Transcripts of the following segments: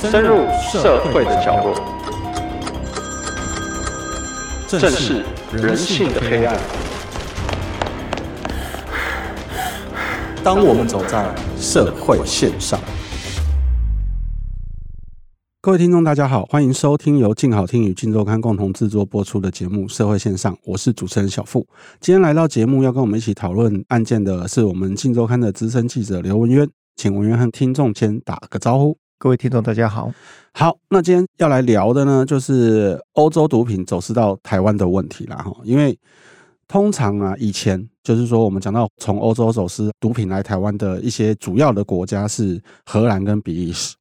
深入社会的角落，正视人性的黑暗。当我们走在社会线上，各位听众，大家好，欢迎收听由静好听与静周刊共同制作播出的节目《社会线上》，我是主持人小富。今天来到节目要跟我们一起讨论案件的是我们静周刊的资深记者刘文渊，请文渊和听众先打个招呼。各位听众，大家好。好，那今天要来聊的呢，就是欧洲毒品走私到台湾的问题啦。哈。因为通常啊，以前就是说，我们讲到从欧洲走私毒品来台湾的一些主要的国家是荷兰跟比利时。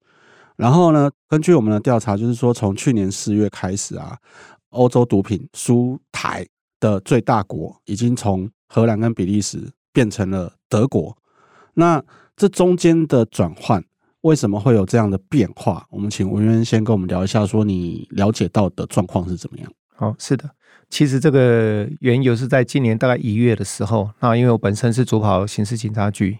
然后呢，根据我们的调查，就是说，从去年四月开始啊，欧洲毒品输台的最大国已经从荷兰跟比利时变成了德国。那这中间的转换。为什么会有这样的变化？我们请文渊先跟我们聊一下，说你了解到的状况是怎么样？好，是的，其实这个缘由是在今年大概一月的时候，那因为我本身是主跑刑事警察局，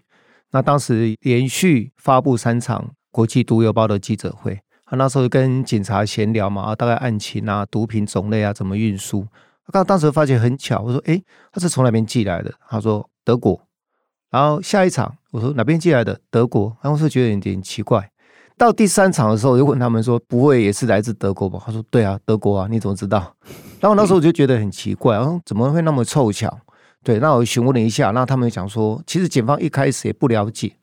那当时连续发布三场国际毒邮包的记者会，啊，那时候跟警察闲聊嘛，啊，大概案情啊、毒品种类啊、怎么运输，刚当时发觉很巧，我说，诶，他是从哪边寄来的？他说德国。然后下一场，我说哪边寄来的？德国。然后是觉得有点奇怪。到第三场的时候，又问他们说：“不会也是来自德国吧？”他说：“对啊，德国啊，你怎么知道？” 然后那时候我就觉得很奇怪，然后怎么会那么凑巧？对，那我询问了一下，那他们讲说，其实警方一开始也不了解，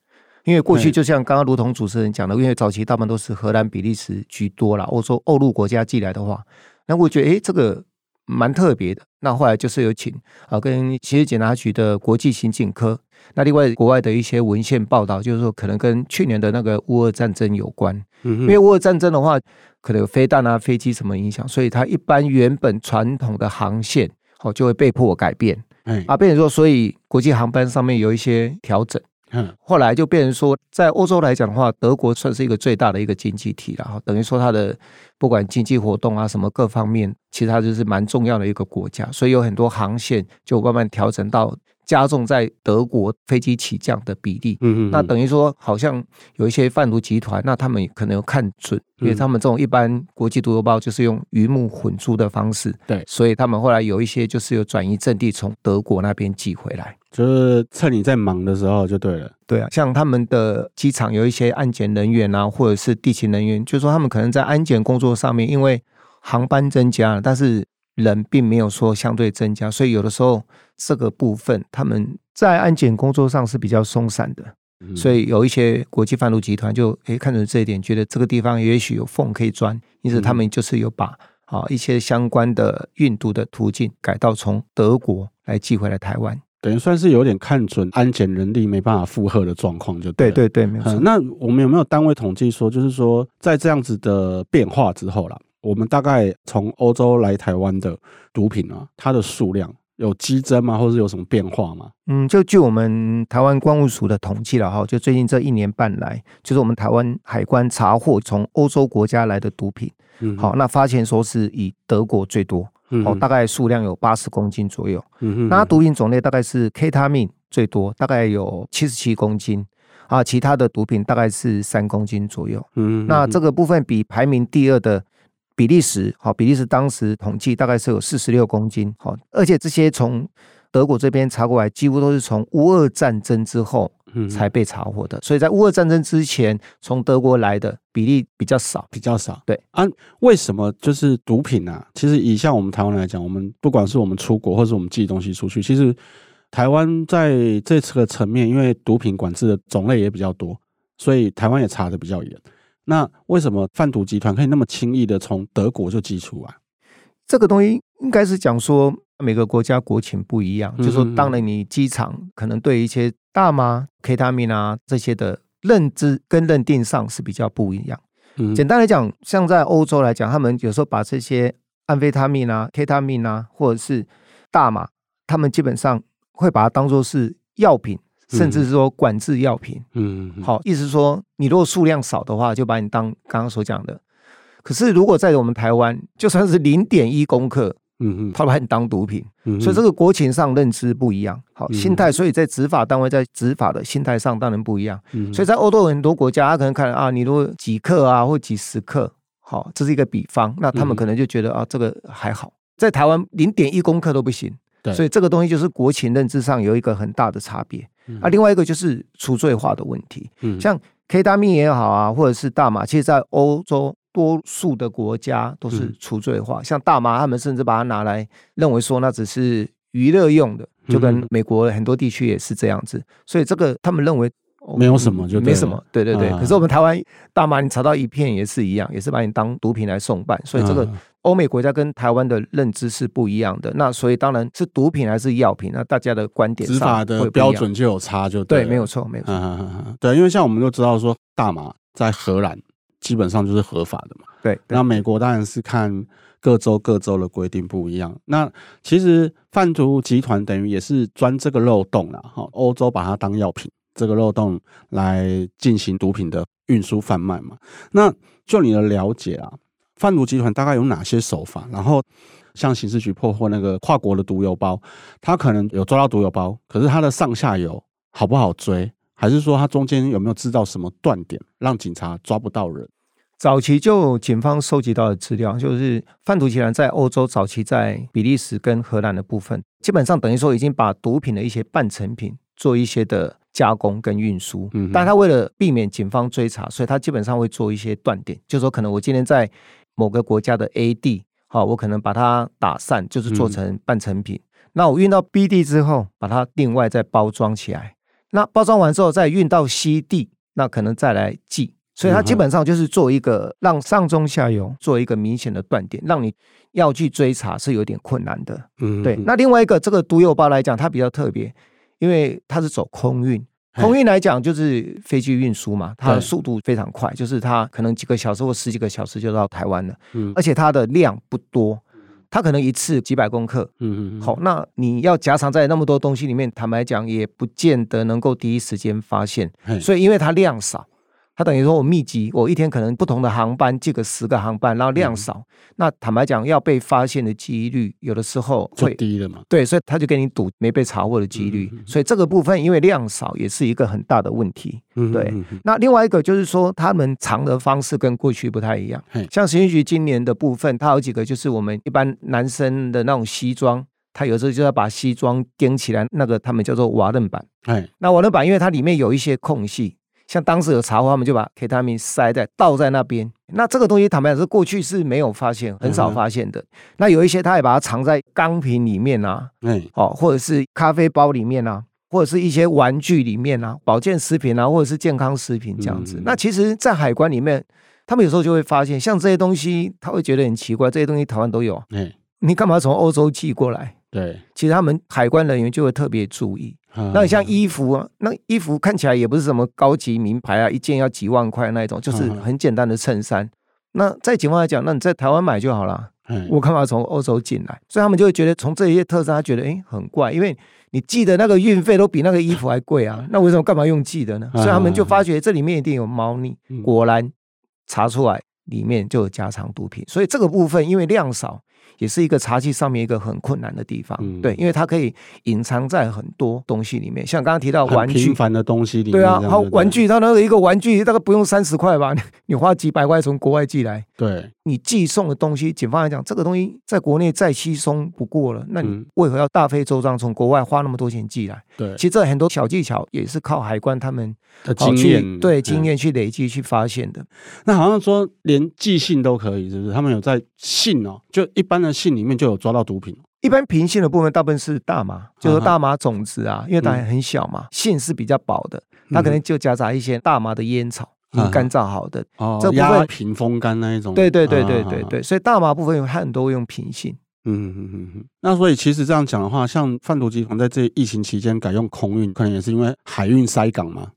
因为过去就像刚刚如同主持人讲的，因为早期大部分都是荷兰、比利时居多啦，欧洲欧陆国家寄来的话，那我觉得诶这个蛮特别的。那后来就是有请啊，跟刑事警察局的国际刑警科。那另外，国外的一些文献报道，就是说可能跟去年的那个乌俄战争有关，嗯，因为乌俄战争的话，可能有飞弹啊、飞机什么影响，所以它一般原本传统的航线，哦，就会被迫改变，嗯，啊，变成说，所以国际航班上面有一些调整，嗯，后来就变成说，在欧洲来讲的话，德国算是一个最大的一个经济体了，哈，等于说它的不管经济活动啊什么各方面，其实它就是蛮重要的一个国家，所以有很多航线就慢慢调整到。加重在德国飞机起降的比例，嗯嗯，那等于说好像有一些贩毒集团，那他们可能有看准，因为他们这种一般国际毒油包就是用鱼目混珠的方式，对，所以他们后来有一些就是有转移阵地，从德国那边寄回来，就是趁你在忙的时候就对了，对啊，像他们的机场有一些安检人员啊，或者是地勤人员，就是说他们可能在安检工作上面，因为航班增加了，但是。人并没有说相对增加，所以有的时候这个部分他们在安检工作上是比较松散的，嗯、所以有一些国际贩毒集团就诶看准这一点，觉得这个地方也许有缝可以钻，因此他们就是有把啊一些相关的运毒的途径改到从德国来寄回来台湾，等于算是有点看准安检人力没办法负荷的状况，就对对对，没错、嗯。那我们有没有单位统计说，就是说在这样子的变化之后啦？我们大概从欧洲来台湾的毒品啊，它的数量有激增吗？或者是有什么变化吗？嗯，就据我们台湾关务署的统计了哈，就最近这一年半来，就是我们台湾海关查获从欧洲国家来的毒品，嗯，好，那发现说是以德国最多，嗯，大概数量有八十公斤左右，嗯哼，那毒品种类大概是 K 他命最多，大概有七十七公斤，啊，其他的毒品大概是三公斤左右，嗯，那这个部分比排名第二的。比利时，好，比利时当时统计大概是有四十六公斤，好，而且这些从德国这边查过来，几乎都是从乌俄战争之后才被查获的，所以在乌俄战争之前，从德国来的比例比较少，比较少。对啊，为什么就是毒品啊？其实以像我们台湾来讲，我们不管是我们出国，或是我们寄东西出去，其实台湾在这次的层面，因为毒品管制的种类也比较多，所以台湾也查的比较严。那为什么贩毒集团可以那么轻易的从德国就寄出来？这个东西应该是讲说每个国家国情不一样，嗯、就是说当然你机场可能对一些大麻、K 他命啊这些的认知跟认定上是比较不一样。嗯、简单来讲，像在欧洲来讲，他们有时候把这些安非他命啊、K 他命啊，或者是大麻，他们基本上会把它当做是药品。甚至是说管制药品，嗯，好，意思是说，你如果数量少的话，就把你当刚刚所讲的。可是如果在我们台湾，就算是零点一公克，嗯嗯，他把你当毒品，嗯所以这个国情上认知不一样，好嗯心态，所以在执法单位在执法的心态上当然不一样，嗯所以在欧洲很多国家，他可能看啊，你如果几克啊或几十克，好，这是一个比方，那他们可能就觉得啊，这个还好，在台湾零点一公克都不行，对。所以这个东西就是国情认知上有一个很大的差别，嗯啊，另外一个就是除罪化的问题，嗯。像 K 他命也好啊，或者是大麻，其实在欧洲多数的国家都是除罪化。像大麻，他们甚至把它拿来认为说那只是娱乐用的，就跟美国很多地区也是这样子。所以这个他们认为、哦、没有什么就没什么，对对对。啊可是我们台湾大麻，你查到一片也是一样，也是把你当毒品来送办。所以这个啊欧美国家跟台湾的认知是不一样的。那所以当然是毒品还是药品，那大家的观点执法的标准就有差，就对，了没有错，没有错。对，因为像我们都知道说大麻在荷兰基本上就是合法的嘛。对，对那美国当然是看各州各州的规定不一样。那其实贩毒集团等于也是钻这个漏洞了，哈，欧洲把它当药品这个漏洞来进行毒品的运输贩卖嘛。那就你的了解啊，贩毒集团大概有哪些手法？然后像刑事局破获那个跨国的毒油包，他可能有抓到毒油包，可是他的上下游好不好追？还是说他中间有没有制造什么断点，让警察抓不到人？早期就警方收集到的资料，就是贩毒集团在欧洲早期在比利时跟荷兰的部分，基本上等于说已经把毒品的一些半成品做一些的加工跟运输。嗯，但他为了避免警方追查，所以他基本上会做一些断点，就是说可能我今天在某个国家的 A 地，好，我可能把它打散，就是做成半成品。那我运到 B 地之后，把它另外再包装起来。那包装完之后再运到西地，那可能再来寄。所以它基本上就是做一个让上中下游做一个明显的断点，让你要去追查是有点困难的。嗯，对。那另外一个这个毒油包来讲，它比较特别，因为它是走空运。空运来讲就是飞机运输嘛，它的速度非常快，就是它可能几个小时或十几个小时就到台湾了。嗯。而且它的量不多，它可能一次几百公克。嗯嗯。好，那你要夹藏在那么多东西里面，坦白讲也不见得能够第一时间发现。所以因为它量少。它等于说，我密集，我一天可能不同的航班借个十个航班，然后量少，嗯、那坦白讲，要被发现的几率有的时候会低了嘛。对，所以他就给你赌没被查获的几率。嗯、所以这个部分因为量少，也是一个很大的问题。嗯、对，那另外一个就是说，他们藏的方式跟过去不太一样。嗯、像刑事局今年的部分，它有几个就是我们一般男生的那种西装，他有时候就要把西装钉起来，那个他们叫做瓦楞板。哎、那瓦楞板因为它里面有一些空隙。像当时有查获，他们就把 K 他命塞在倒在那边。那这个东西坦白讲是过去是没有发现，很少发现的。嗯、那有一些他也把它藏在钢瓶里面啊，嗯，哦，或者是咖啡包里面啊，或者是一些玩具里面啊，保健食品啊，或者是健康食品这样子。嗯、那其实，在海关里面，他们有时候就会发现，像这些东西，他会觉得很奇怪，这些东西台湾都有，嗯，你干嘛从欧洲寄过来？对，其实他们海关人员就会特别注意。那你像衣服啊，那衣服看起来也不是什么高级名牌啊，一件要几万块那一种，就是很简单的衬衫。那在警方来讲，那你在台湾买就好了，我干嘛从欧洲进来？所以他们就会觉得从这些特征，他觉得哎很怪，因为你寄的那个运费都比那个衣服还贵啊，那为什么干嘛用寄的呢？所以他们就发觉这里面一定有猫腻，果然查出来里面就有加藏毒品，所以这个部分因为量少。也是一个茶器上面一个很困难的地方，嗯、对，因为它可以隐藏在很多东西里面，像刚刚提到玩具，很平凡的东西里面，对啊，好玩具，它那个一个玩具大概不用三十块吧，你花几百块从国外寄来，对，你寄送的东西，警方来讲，这个东西在国内再稀松不过了，那你为何要大费周章从国外花那么多钱寄来？对，其实这很多小技巧也是靠海关他们的经验，对经验去累积去发现的。那好像说连寄信都可以，是不是？他们有在信哦，就一般的信里面就有抓到毒品。一般平信的部分大部分是大麻，就是大麻种子啊，因为它很小嘛，信是比较薄的，它可能就夹杂一些大麻的烟草，已经干燥好的哦，这部分平风干那一种。对对对对对对，所以大麻部分有很多用平信。嗯嗯嗯嗯。那所以其实这样讲的话，像贩毒集团在这疫情期间改用空运，可能也是因为海运塞港嘛。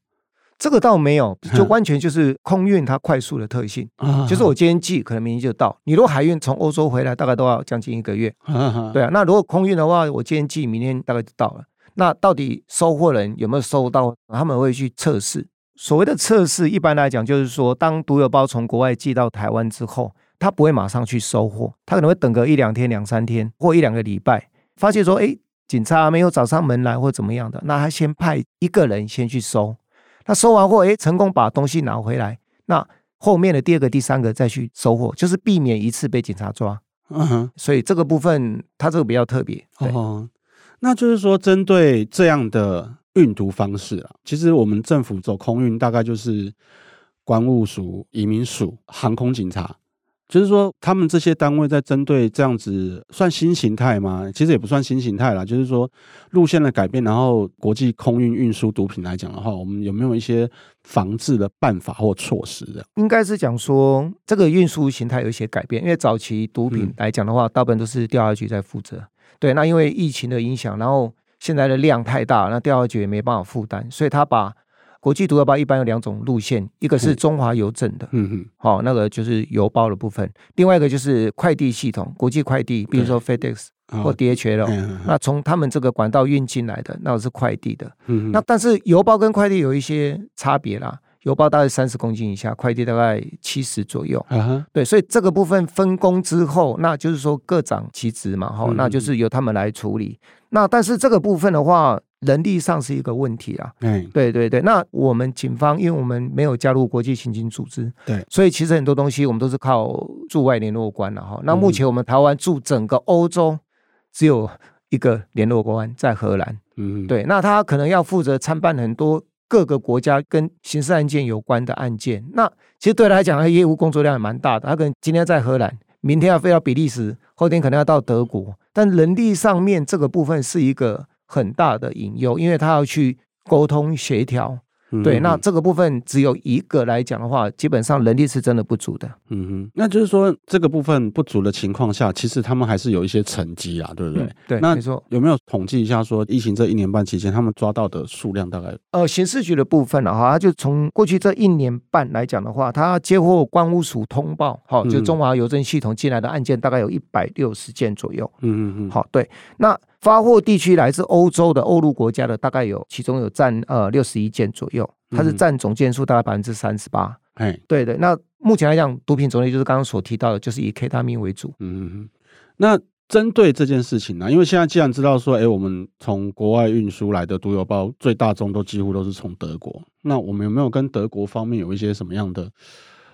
这个倒没有，就完全就是空运它快速的特性，嗯、就是我今天寄，可能明天就到。你如果海运从欧洲回来，大概都要将近一个月。嗯、对啊，那如果空运的话，我今天寄，明天大概就到了。那到底收货人有没有收到？他们会去测试。所谓的测试，一般来讲就是说，当毒油包从国外寄到台湾之后，他不会马上去收货，他可能会等个一两天、两三天或一两个礼拜，发现说，哎，警察没有找上门来或怎么样的，那他先派一个人先去收，他收完货，哎，成功把东西拿回来，那后面的第二个、第三个再去收货，就是避免一次被警察抓。嗯哼，所以这个部分它这个比较特别。哦，那就是说，针对这样的运毒方式啊，其实我们政府走空运大概就是关务署、移民署、航空警察。就是说，他们这些单位在针对这样子算新形态吗？其实也不算新形态啦。就是说，路线的改变，然后国际空运运输毒品来讲的话，我们有没有一些防治的办法或措施的？应该是讲说，这个运输形态有一些改变。因为早期毒品来讲的话，大部分都是调查局在负责。对，那因为疫情的影响，然后现在的量太大，那调查局也没办法负担，所以他把。国际毒药包一般有两种路线，一个是中华邮政的，嗯哼，好，那个就是邮包的部分；另外一个就是快递系统，国际快递，比如说 FedEx 或 DHL，那从他们这个管道运进来的，那是快递的。嗯，那但是邮包跟快递有一些差别啦，邮包大概三十公斤以下，快递大概七十左右。嗯哼，对，所以这个部分分工之后，那就是说各长其职嘛，哈，那就是由他们来处理。那但是这个部分的话，人力上是一个问题啊。嗯，对对对。那我们警方，因为我们没有加入国际刑警组织，对，所以其实很多东西我们都是靠驻外联络官了哈。那目前我们台湾驻整个欧洲只有一个联络官在荷兰。嗯，对。那他可能要负责参办很多各个国家跟刑事案件有关的案件。那其实对他来讲，他业务工作量也蛮大的。他可能今天在荷兰。明天要飞到比利时，后天可能要到德国，但人力上面这个部分是一个很大的隐忧，因为他要去沟通协调。对，那这个部分只有一个来讲的话，基本上人力是真的不足的。嗯哼，那就是说这个部分不足的情况下，其实他们还是有一些成绩啊，对不对？嗯、对，那。有没有统计一下说，疫情这一年半期间，他们抓到的数量大概？呃，刑事局的部分的话，他就从过去这一年半来讲的话，他接获关务署通报，好，就中华邮政系统进来的案件大概有一百六十件左右。嗯嗯嗯。好，对，那。发货地区来自欧洲的欧陆国家的大概有，其中有占呃六十一件左右，它是占总件数大概百分之三十八。哎，对对。那目前来讲，毒品种类就是刚刚所提到的，就是以 K 他命为主。嗯。那针对这件事情呢，因为现在既然知道说，哎，我们从国外运输来的毒油包最大宗都几乎都是从德国，那我们有没有跟德国方面有一些什么样的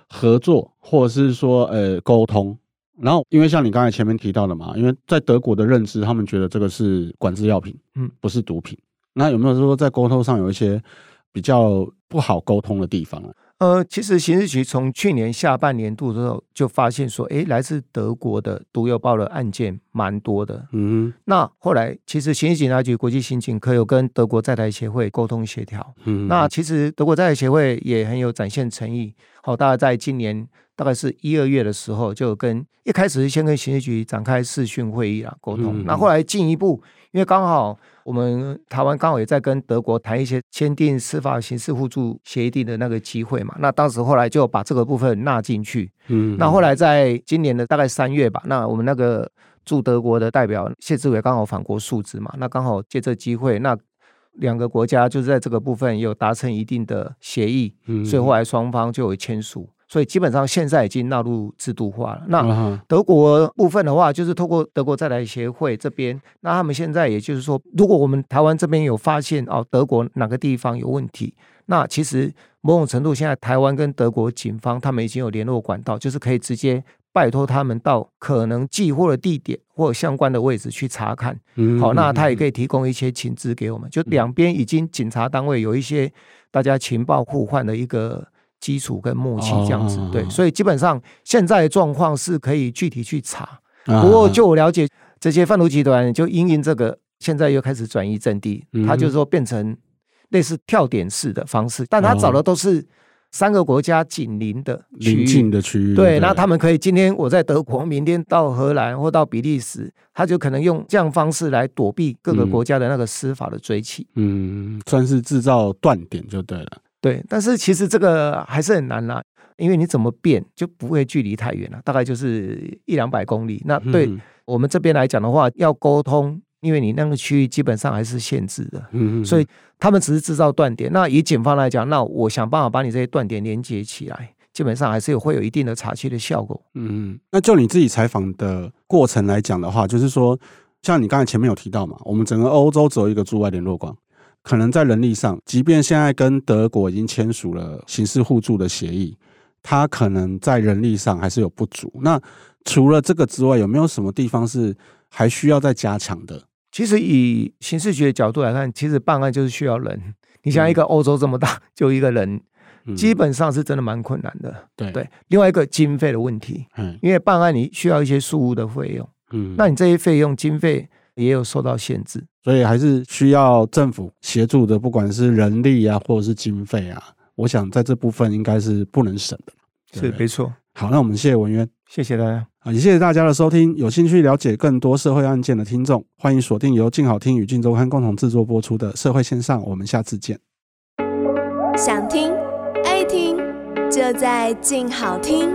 合作，或者是说呃沟通？然后，因为像你刚才前面提到的嘛，因为在德国的认知，他们觉得这个是管制药品，嗯，不是毒品。那有没有说在沟通上有一些比较不好沟通的地方啊？呃，其实刑事局从去年下半年度的时候就发现说，诶，来自德国的毒药包的案件蛮多的。嗯，那后来其实刑事警察局国际刑警科有跟德国在台协会沟通协调。嗯，那其实德国在台协会也很有展现诚意。好，大家在今年大概是一二月的时候，就跟一开始是先跟刑事局展开视讯会议啊沟通。那后来进一步，因为刚好。我们台湾刚好也在跟德国谈一些签订司法刑事互助协议的那个机会嘛，那当时后来就把这个部分纳进去。嗯，那后来在今年的大概三月吧，那我们那个驻德国的代表谢志伟刚好返国述职嘛，那刚好借这机会，那两个国家就是在这个部分有达成一定的协议，嗯，所以后来双方就有签署。所以基本上现在已经纳入制度化了。那德国部分的话，就是透过德国再来协会这边，那他们现在也就是说，如果我们台湾这边有发现哦，德国哪个地方有问题，那其实某种程度现在台湾跟德国警方他们已经有联络管道，就是可以直接拜托他们到可能寄货的地点或相关的位置去查看。好，那他也可以提供一些情资给我们，就两边已经警察单位有一些大家情报互换的一个。基础跟默契这样子，对，所以基本上现在的状况是可以具体去查。不过就我了解，这些贩毒集团就因应这个，现在又开始转移阵地，他就是说变成类似跳点式的方式，但他找的都是三个国家紧邻的邻近的区域。对，那他们可以今天我在德国，明天到荷兰或到比利时，他就可能用这样方式来躲避各个国家的那个司法的追起。嗯，算是制造断点就对了。对，但是其实这个还是很难啦，因为你怎么变就不会距离太远了，大概就是一两百公里。那对我们这边来讲的话，要沟通，因为你那个区域基本上还是限制的，嗯，所以他们只是制造断点。那以警方来讲，那我想办法把你这些断点连接起来。基本上还是有会有一定的查缉的效果。嗯，那就你自己采访的过程来讲的话，就是说，像你刚才前面有提到嘛，我们整个欧洲只有一个驻外联络官，可能在人力上，即便现在跟德国已经签署了刑事互助的协议，它可能在人力上还是有不足。那除了这个之外，有没有什么地方是还需要再加强的？其实以刑事学的角度来看，其实办案就是需要人。你像一个欧洲这么大，嗯、就一个人，基本上是真的蛮困难的。对对，另外一个经费的问题，嗯，因为办案你需要一些事务的费用，嗯，那你这些费用经费也有受到限制，所以还是需要政府协助的，不管是人力啊，或者是经费啊，我想在这部分应该是不能省的。是没错。好，那我们谢谢文渊，谢谢大家。啊，也谢谢大家的收听。有兴趣了解更多社会案件的听众，欢迎锁定由静好听与静周刊共同制作播出的《社会线上》，我们下次见。想听爱听，就在静好听。